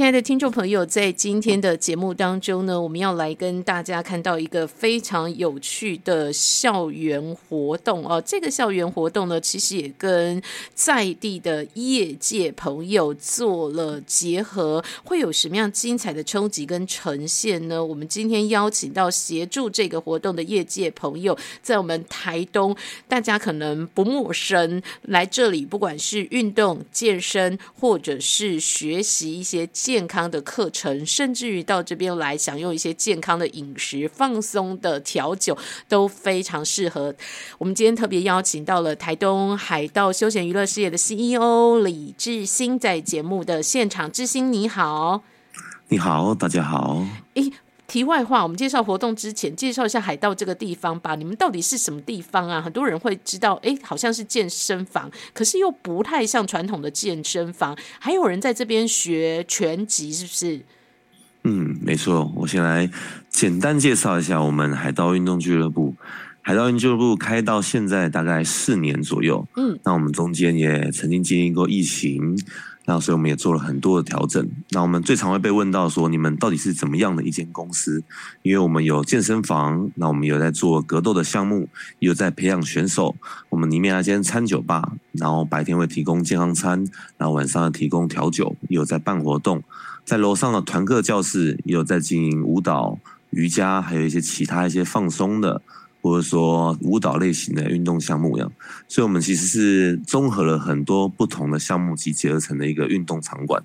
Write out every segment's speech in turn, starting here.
亲爱的听众朋友，在今天的节目当中呢，我们要来跟大家看到一个非常有趣的校园活动哦。这个校园活动呢，其实也跟在地的业界朋友做了结合，会有什么样精彩的冲击跟呈现呢？我们今天邀请到协助这个活动的业界朋友，在我们台东，大家可能不陌生，来这里不管是运动、健身，或者是学习一些。健康的课程，甚至于到这边来享用一些健康的饮食、放松的调酒，都非常适合。我们今天特别邀请到了台东海盗休闲娱乐事业的 CEO 李志新，在节目的现场。志新你好，你好，大家好。诶。题外话，我们介绍活动之前，介绍一下海盗这个地方吧。你们到底是什么地方啊？很多人会知道，哎，好像是健身房，可是又不太像传统的健身房。还有人在这边学拳击，是不是？嗯，没错。我先来简单介绍一下我们海盗运动俱乐部。海盗运动俱乐部开到现在大概四年左右。嗯，那我们中间也曾经经历过疫情。那所以我们也做了很多的调整。那我们最常会被问到说，你们到底是怎么样的一间公司？因为我们有健身房，那我们有在做格斗的项目，有在培养选手。我们里面还间餐酒吧，然后白天会提供健康餐，然后晚上提供调酒，有在办活动。在楼上的团课教室，也有在经营舞蹈、瑜伽，还有一些其他一些放松的。或者说舞蹈类型的运动项目一样，所以我们其实是综合了很多不同的项目集结而成的一个运动场馆。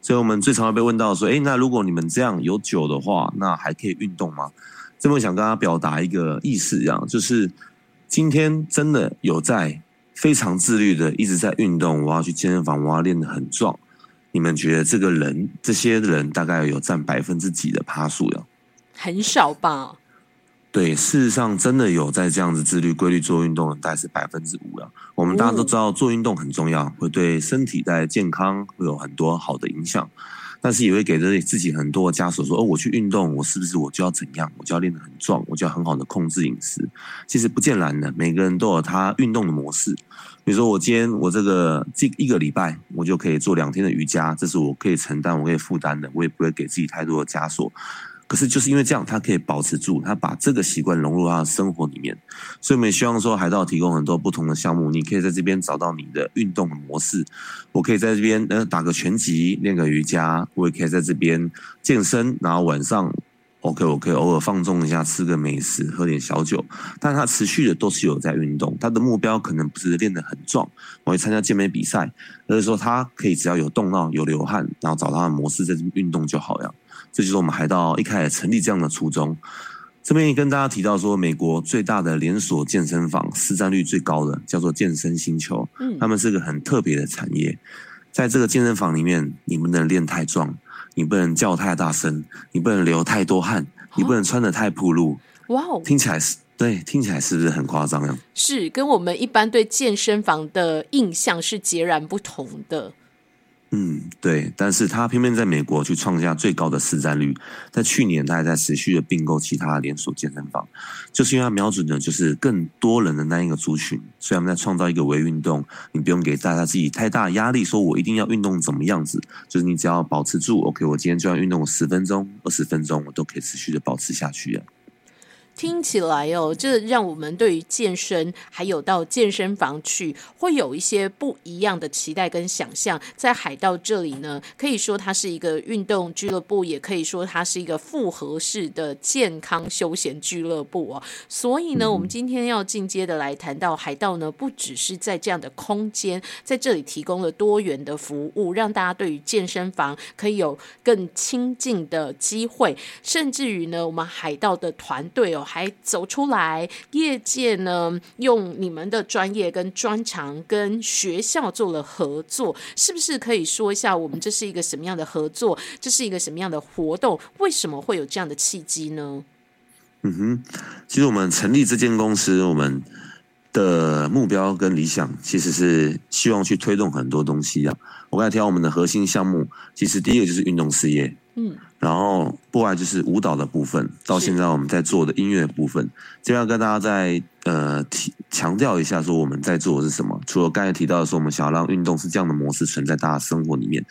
所以我们最常会被问到说：“哎，那如果你们这样有酒的话，那还可以运动吗？”这么想跟大家表达一个意思，一样就是今天真的有在非常自律的一直在运动，我要去健身房，我要练得很壮。你们觉得这个人这些人大概有占百分之几的趴数呀？很少吧。对，事实上真的有在这样子自律规律做运动的，大概是百分之五了。我们大家都知道做运动很重要，会对身体带来健康，会有很多好的影响。但是也会给着自己很多的枷锁，说哦，我去运动，我是不是我就要怎样？我就要练得很壮，我就要很好的控制饮食。其实不见然的，每个人都有他运动的模式。比如说，我今天我这个这一个礼拜，我就可以做两天的瑜伽，这是我可以承担、我可以负担的，我也不会给自己太多的枷锁。可是就是因为这样，他可以保持住，他把这个习惯融入他的生活里面，所以我们也希望说海盗提供很多不同的项目，你可以在这边找到你的运动模式。我可以在这边呃打个拳击，练个瑜伽，我也可以在这边健身，然后晚上 OK，我可以偶尔放纵一下，吃个美食，喝点小酒，但他持续的都是有在运动。他的目标可能不是练得很壮，我会参加健美比赛，而是说他可以只要有动到、有流汗，然后找他的模式在这边运动就好了。这就是我们海盗一开始成立这样的初衷。这边也跟大家提到说，美国最大的连锁健身房，市占率最高的叫做健身星球。嗯，他们是个很特别的产业。在这个健身房里面，你不能练太壮，你不能叫太大声，你不能流太多汗，你不能穿的太暴露。哇哦，听起来是对，听起来是不是很夸张呀？是，跟我们一般对健身房的印象是截然不同的。嗯，对，但是他偏偏在美国去创下最高的市占率，在去年他还在持续的并购其他连锁健身房，就是因为他瞄准的就是更多人的那一个族群，所以他们在创造一个微运动，你不用给大家自己太大压力，说我一定要运动怎么样子，就是你只要保持住，OK，我今天就要运动十分钟、二十分钟，我都可以持续的保持下去啊。听起来哦，这让我们对于健身还有到健身房去，会有一些不一样的期待跟想象。在海盗这里呢，可以说它是一个运动俱乐部，也可以说它是一个复合式的健康休闲俱乐部哦。所以呢，我们今天要进阶的来谈到海盗呢，不只是在这样的空间，在这里提供了多元的服务，让大家对于健身房可以有更亲近的机会，甚至于呢，我们海盗的团队哦。还走出来，业界呢用你们的专业跟专长跟学校做了合作，是不是可以说一下我们这是一个什么样的合作？这是一个什么样的活动？为什么会有这样的契机呢？嗯哼，其实我们成立这间公司，我们的目标跟理想其实是希望去推动很多东西啊。我刚才提到我们的核心项目，其实第一个就是运动事业，嗯，然后不外就是舞蹈的部分，到现在我们在做的音乐部分，这边要跟大家再呃提强调一下，说我们在做的是什么。除了刚才提到的说，我们想要让运动是这样的模式存在大家生活里面，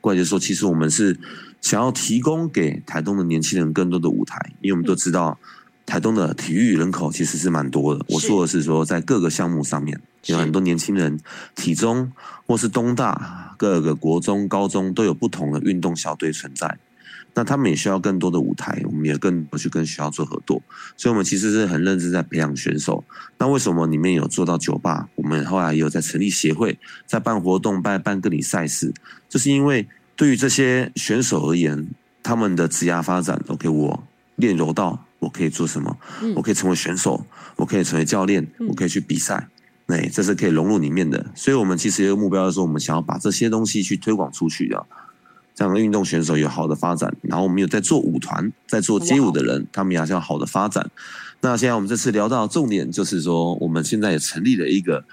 过来就说，其实我们是想要提供给台东的年轻人更多的舞台，因为我们都知道。台东的体育人口其实是蛮多的。我说的是说，在各个项目上面有很多年轻人，体中或是东大各个国中、高中都有不同的运动小队存在。那他们也需要更多的舞台，我们也更多去跟学校做合作。所以，我们其实是很认真在培养选手。那为什么里面有做到酒吧？我们后来也有在成立协会，在办活动、办办各里赛事，就是因为对于这些选手而言，他们的职业发展，OK，我练柔道。我可以做什么？我可以成为选手，我可以成为教练，我可以去比赛，那这是可以融入里面的。所以，我们其实有个目标，就是我们想要把这些东西去推广出去的，这样的运动选手有好的发展。然后，我们有在做舞团，在做街舞的人，他们也要好的发展。那现在我们这次聊到重点，就是说，我们现在也成立了一个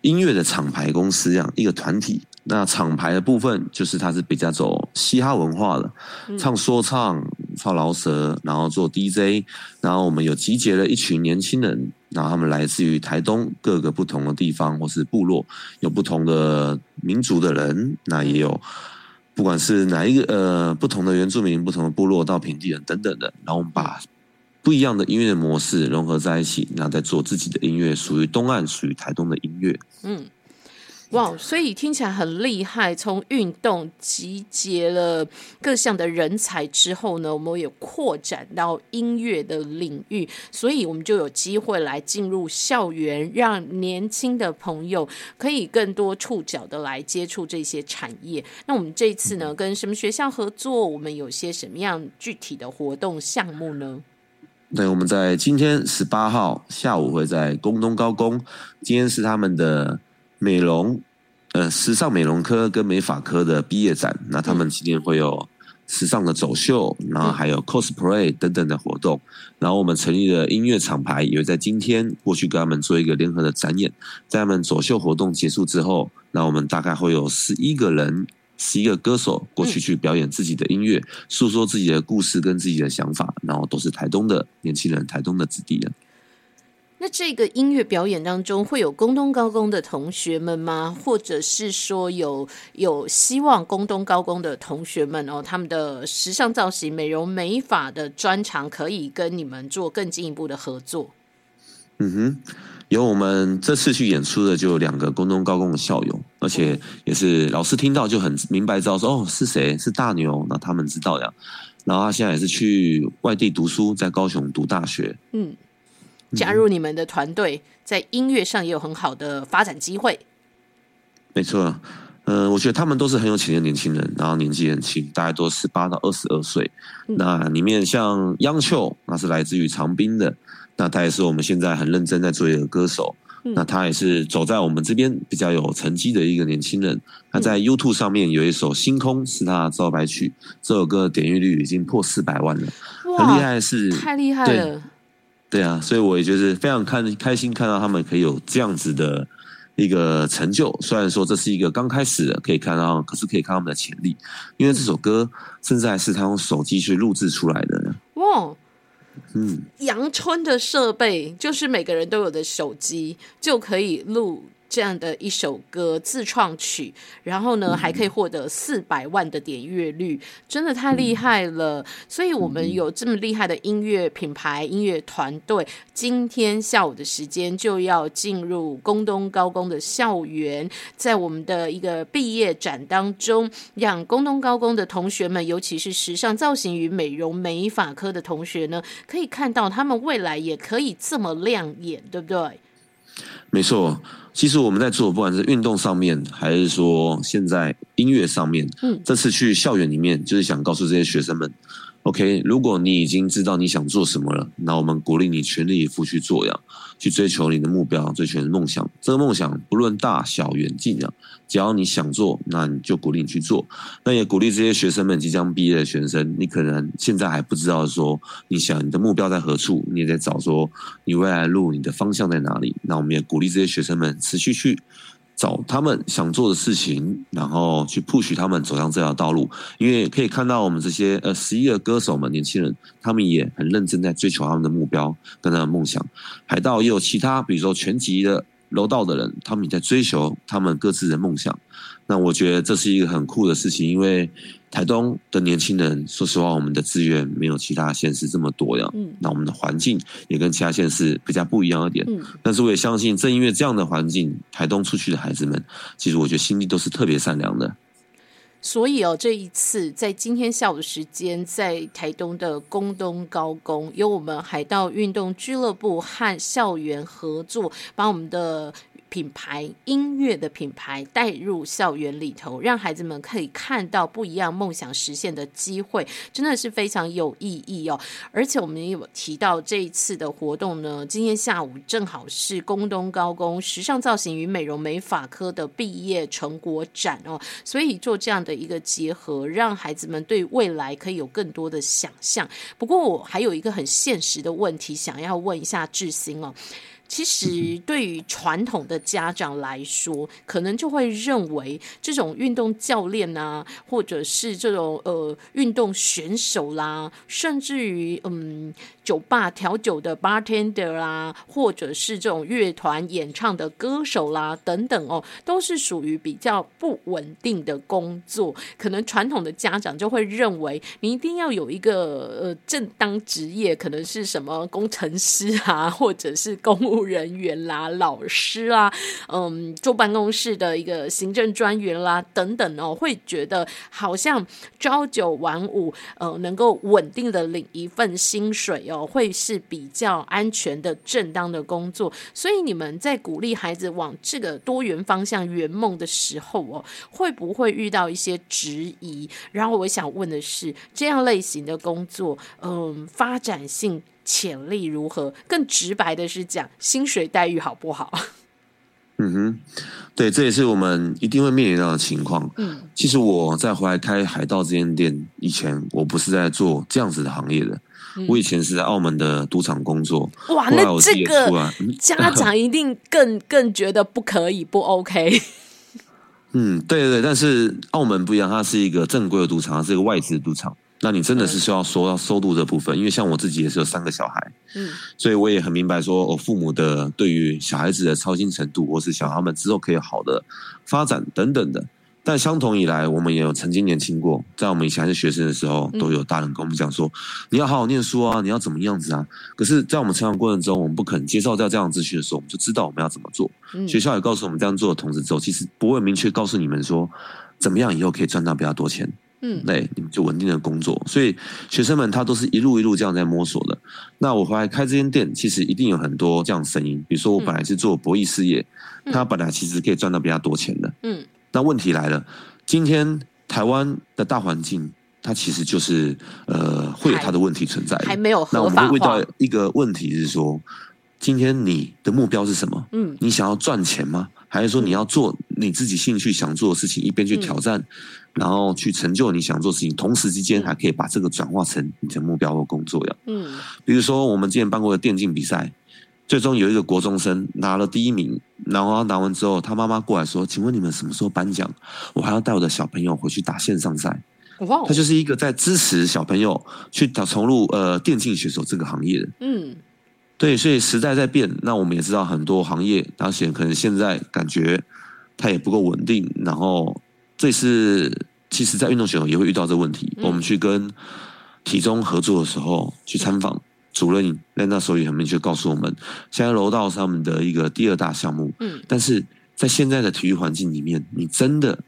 音乐的厂牌公司，这样一个团体。那厂牌的部分，就是它是比较走嘻哈文化的，唱说唱。唱饶舌，然后做 DJ，然后我们有集结了一群年轻人，然后他们来自于台东各个不同的地方或是部落，有不同的民族的人，那也有不管是哪一个呃不同的原住民、不同的部落到平地人等等的，然后我们把不一样的音乐模式融合在一起，然后再做自己的音乐，属于东岸、属于台东的音乐。嗯。哇，所以听起来很厉害。从运动集结了各项的人才之后呢，我们也扩展到音乐的领域，所以我们就有机会来进入校园，让年轻的朋友可以更多触角的来接触这些产业。那我们这次呢，跟什么学校合作？我们有些什么样具体的活动项目呢？对，我们在今天十八号下午会在宫东高工，今天是他们的。美容，呃，时尚美容科跟美发科的毕业展，那他们今天会有时尚的走秀，然后还有 cosplay 等等的活动。然后我们成立了音乐厂牌，也会在今天过去跟他们做一个联合的展演。在他们走秀活动结束之后，那我们大概会有十一个人，十一个歌手过去去表演自己的音乐，诉说自己的故事跟自己的想法。然后都是台东的年轻人，台东的子弟人。那这个音乐表演当中会有工东高工的同学们吗？或者是说有有希望工东高工的同学们哦，他们的时尚造型、美容美发的专长可以跟你们做更进一步的合作？嗯哼，有我们这次去演出的就有两个工东高工的校友，而且也是老师听到就很明白知道说哦是谁是大牛，那他们知道呀。然后他现在也是去外地读书，在高雄读大学。嗯。加入你们的团队，在音乐上也有很好的发展机会。没错，嗯，我觉得他们都是很有潜力的年轻人，然后年纪很轻，大概都十八到二十二岁。那里面像央秀，那是来自于长滨的，那他也是我们现在很认真在做一个歌手。那他也是走在我们这边比较有成绩的一个年轻人。他在 YouTube 上面有一首《星空》是他的招牌曲，这首歌的点阅率已经破四百万了，很厉害，是太厉害了。对啊，所以我也就是非常看开心看到他们可以有这样子的一个成就。虽然说这是一个刚开始的，可以看到，可是可以看他们的潜力。因为这首歌甚至还是他用手机去录制出来的。哇，嗯，阳春的设备就是每个人都有的手机就可以录。这样的一首歌自创曲，然后呢还可以获得四百万的点阅率，真的太厉害了。所以，我们有这么厉害的音乐品牌、音乐团队，今天下午的时间就要进入宫东高工的校园，在我们的一个毕业展当中，让宫东高工的同学们，尤其是时尚造型与美容美发科的同学呢，可以看到他们未来也可以这么亮眼，对不对？没错。其实我们在做，不管是运动上面，还是说现在音乐上面，嗯，这次去校园里面，就是想告诉这些学生们，OK，如果你已经知道你想做什么了，那我们鼓励你全力以赴去做呀，去追求你的目标，追求你的梦想。这个梦想不论大小远近呀，只要你想做，那你就鼓励你去做。那也鼓励这些学生们即将毕业的学生，你可能现在还不知道说你想你的目标在何处，你也在找说你未来路你的方向在哪里。那我们也鼓励这些学生们持续去。找他们想做的事情，然后去 push 他们走上这条道路。因为可以看到我们这些呃十一个歌手们，年轻人，他们也很认真在追求他们的目标跟他的梦想。海盗也有其他，比如说全集的柔道的人，他们也在追求他们各自的梦想。那我觉得这是一个很酷的事情，因为。台东的年轻人，说实话，我们的资源没有其他县市这么多呀。嗯，那我们的环境也跟其他县市比较不一样一点。嗯，但是我也相信，正因为这样的环境，台东出去的孩子们，其实我觉得心地都是特别善良的。所以哦，这一次在今天下午的时间，在台东的宫东高工，由我们海盗运动俱乐部和校园合作，把我们的。品牌音乐的品牌带入校园里头，让孩子们可以看到不一样梦想实现的机会，真的是非常有意义哦。而且我们也有提到这一次的活动呢，今天下午正好是宫东高工时尚造型与美容美发科的毕业成果展哦，所以做这样的一个结合，让孩子们对未来可以有更多的想象。不过我还有一个很现实的问题，想要问一下志兴哦。其实，对于传统的家长来说，可能就会认为这种运动教练啊，或者是这种呃运动选手啦，甚至于嗯。酒吧调酒的 bartender 啦，或者是这种乐团演唱的歌手啦，等等哦，都是属于比较不稳定的工作。可能传统的家长就会认为，你一定要有一个呃正当职业，可能是什么工程师啊，或者是公务人员啦、老师啊，嗯，坐办公室的一个行政专员啦，等等哦，会觉得好像朝九晚五，呃，能够稳定的领一份薪水。哦，会是比较安全的、正当的工作，所以你们在鼓励孩子往这个多元方向圆梦的时候，哦，会不会遇到一些质疑？然后我想问的是，这样类型的工作，嗯，发展性潜力如何？更直白的是讲，薪水待遇好不好？嗯哼，对，这也是我们一定会面临到的情况。嗯，其实我在回来开海盗这间店以前，我不是在做这样子的行业的。我以前是在澳门的赌场工作。哇，那这个家长一定更 更觉得不可以，不 OK。嗯，对对对，但是澳门不一样，它是一个正规的赌场，它是一个外资赌场。那你真的是需要说到收入这部分，因为像我自己也是有三个小孩，嗯，所以我也很明白，说我父母的对于小孩子的操心程度，或是想他们之后可以好的发展等等的。但相同以来，我们也有曾经年轻过，在我们以前还是学生的时候，都有大人跟我们讲说：“你要好好念书啊，你要怎么样子啊？”可是，在我们成长过程中，我们不肯接受到这样资讯的时候，我们就知道我们要怎么做。学校也告诉我们这样做的同时之后，其实不会明确告诉你们说怎么样以后可以赚到比较多钱。嗯，对，你们就稳定的工作。所以学生们他都是一路一路这样在摸索的。那我回来开这间店，其实一定有很多这样的声音。比如说，我本来是做博弈事业，他本来其实可以赚到比较多钱的。嗯。那问题来了，今天台湾的大环境，它其实就是呃，会有它的问题存在。还没有那我们会遇到一个问题是说，今天你的目标是什么？嗯，你想要赚钱吗？还是说你要做你自己兴趣想做的事情，一边去挑战，然后去成就你想做的事情，同时之间还可以把这个转化成你的目标或工作呀？嗯，比如说我们之前办过的电竞比赛。最终有一个国中生拿了第一名，然后他拿完之后，他妈妈过来说：“请问你们什么时候颁奖？我还要带我的小朋友回去打线上赛。”他就是一个在支持小朋友去打重入呃电竞选手这个行业的。嗯，对，所以时代在变，那我们也知道很多行业，而且可能现在感觉它也不够稳定。然后这是其实，在运动选手也会遇到这个问题。我们去跟体中合作的时候去参访。主任那那时候也很明确告诉我们，现在柔道是他们的一个第二大项目。嗯，但是在现在的体育环境里面，你真的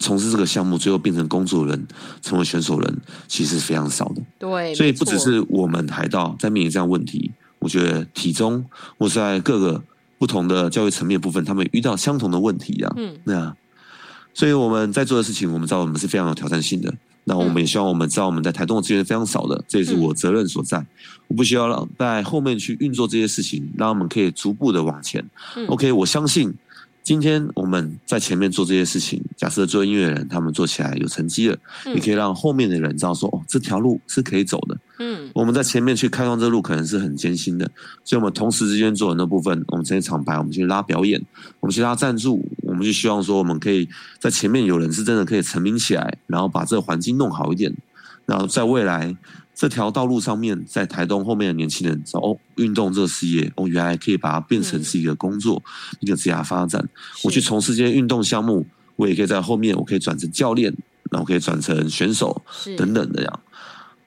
从事这个项目，最后变成工作人、成为选手人，其实是非常少的。对，所以不只是我们海盗在面临这样问题，我觉得体中或是在各个不同的教育层面部分，他们遇到相同的问题啊。嗯，那所以我们在做的事情，我们知道我们是非常有挑战性的。那我们也希望我们知道我们在台东的资源非常少的，这也是我责任所在。我不需要让在后面去运作这些事情，让我们可以逐步的往前。OK，我相信。今天我们在前面做这些事情，假设做音乐人，他们做起来有成绩了，你可以让后面的人知道说，哦，这条路是可以走的。嗯，我们在前面去开创这路，可能是很艰辛的，所以我们同时之间做很多部分，我们这些厂牌，我们去拉表演，我们去拉赞助，我们就希望说，我们可以在前面有人是真的可以成名起来，然后把这个环境弄好一点，然后在未来。这条道路上面，在台东后面的年轻人，哦，运动这个事业，哦，原来可以把它变成是一个工作，一个职业发展。我去从事这些运动项目，我也可以在后面，我可以转成教练，然后可以转成选手等等的样。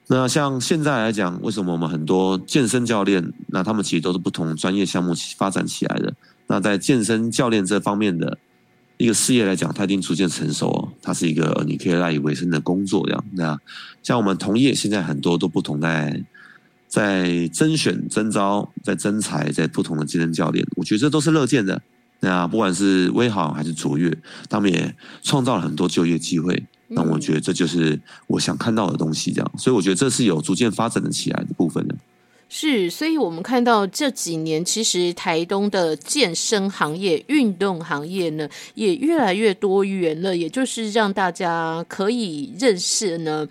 那像现在来讲，为什么我们很多健身教练，那他们其实都是不同专业项目发展起来的。那在健身教练这方面的。一个事业来讲，它已经逐渐成熟哦。它是一个你可以赖以为生的工作，这样。那像我们同业现在很多都不同，在在甄选、征招、在征才，在不同的健身教练，我觉得这都是乐见的。那不管是威豪还是卓越，他们也创造了很多就业机会。那我觉得这就是我想看到的东西，这样。所以我觉得这是有逐渐发展的起来的部分的。是，所以我们看到这几年，其实台东的健身行业、运动行业呢，也越来越多元了。也就是让大家可以认识呢，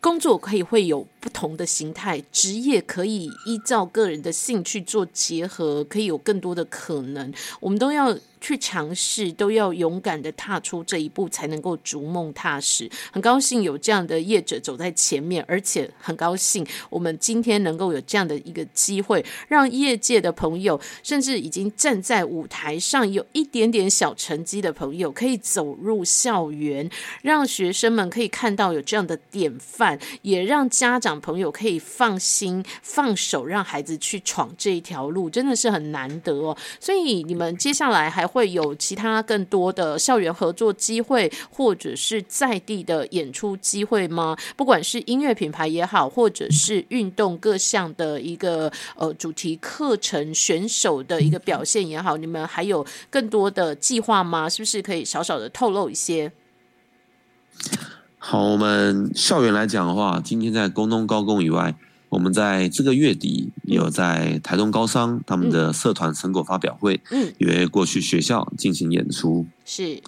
工作可以会有不同的形态，职业可以依照个人的兴趣做结合，可以有更多的可能。我们都要。去尝试都要勇敢的踏出这一步，才能够逐梦踏实。很高兴有这样的业者走在前面，而且很高兴我们今天能够有这样的一个机会，让业界的朋友，甚至已经站在舞台上有一点点小成绩的朋友，可以走入校园，让学生们可以看到有这样的典范，也让家长朋友可以放心放手，让孩子去闯这一条路，真的是很难得哦。所以你们接下来还。会有其他更多的校园合作机会，或者是在地的演出机会吗？不管是音乐品牌也好，或者是运动各项的一个呃主题课程选手的一个表现也好，你们还有更多的计划吗？是不是可以少少的透露一些？好，我们校园来讲的话，今天在工东高工以外。我们在这个月底有在台东高商他们的社团成果发表会，嗯，也会过去学校进行演出，是，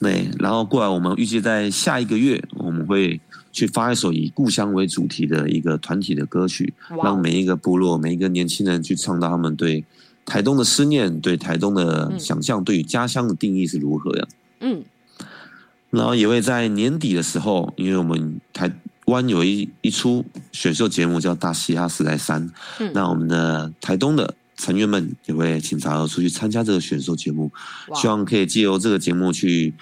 对，然后过来我们预计在下一个月我们会去发一首以故乡为主题的一个团体的歌曲，让每一个部落每一个年轻人去唱到他们对台东的思念，对台东的想象，对于家乡的定义是如何呀？嗯，然后也会在年底的时候，因为我们台。湾有一一出选秀节目叫《大嘻哈时代三》，那我们的台东的成员们也会请茶儿出去参加这个选秀节目，希望可以借由这个节目去。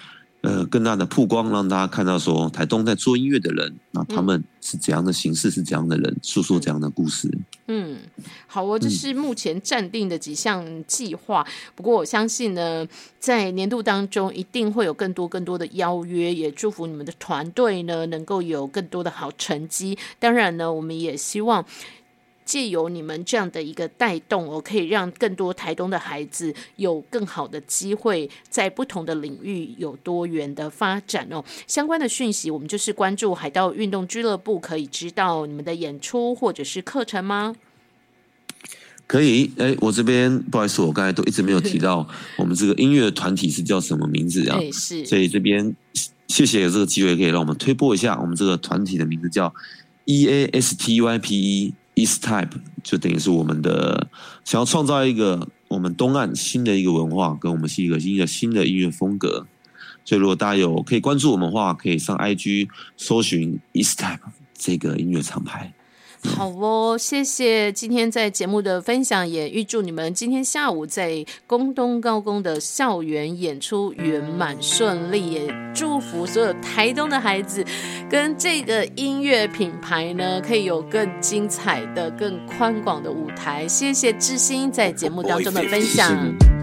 呃，更大的曝光，让大家看到说台东在做音乐的人，那他们是怎样的形式，是怎样的人，诉说怎样的故事。嗯，好哦，这是目前暂定的几项计划。不过我相信呢，在年度当中一定会有更多更多的邀约，也祝福你们的团队呢能够有更多的好成绩。当然呢，我们也希望。借由你们这样的一个带动，我可以让更多台东的孩子有更好的机会，在不同的领域有多元的发展哦。相关的讯息，我们就是关注海盗运动俱乐部，可以知道你们的演出或者是课程吗？可以，哎，我这边不好意思，我刚才都一直没有提到我们这个音乐团体是叫什么名字啊？是，所以这边谢谢有这个机会可以让我们推播一下，我们这个团体的名字叫 E A S T Y P E。East Type 就等于是我们的想要创造一个我们东岸新的一个文化，跟我们是一个新的新的音乐风格。所以如果大家有可以关注我们的话，可以上 IG 搜寻 East Type 这个音乐厂牌。好哦，谢谢今天在节目的分享，也预祝你们今天下午在宫东高工的校园演出圆满顺利，也祝福所有台东的孩子跟这个音乐品牌呢，可以有更精彩的、更宽广的舞台。谢谢志新在节目当中的分享。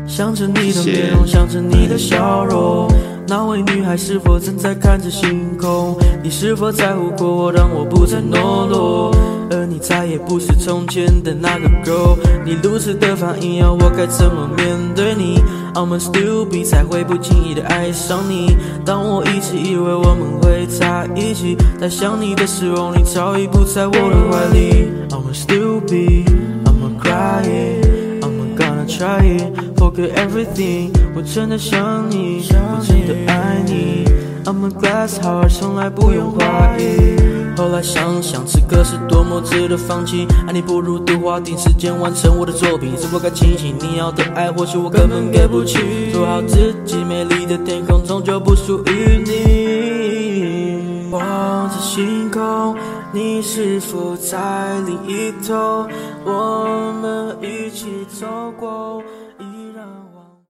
想着你的面容，想着你的笑容，那位女孩是否正在看着星空？你是否在乎过我，让我不再懦弱？而你再也不是从前的那个 girl，你如此的反应，要我该怎么面对你？，I'ma still be 才会不经意的爱上你。当我一直以为我们会在一起，在想你的时候，你早已不在我的怀里。I'ma still be，I'ma cry，I'ma gonna try，forget everything。我真的想你，我真的爱你。I'm a glass heart，从来不用怀疑。后来想想，此刻是多么值得放弃。爱你不如多花点时间完成我的作品。是否该清醒你要的爱，或许我根本给不起。做好自己，美丽的天空终究不属于你。望着星空，你是否在另一头？我们一起走过。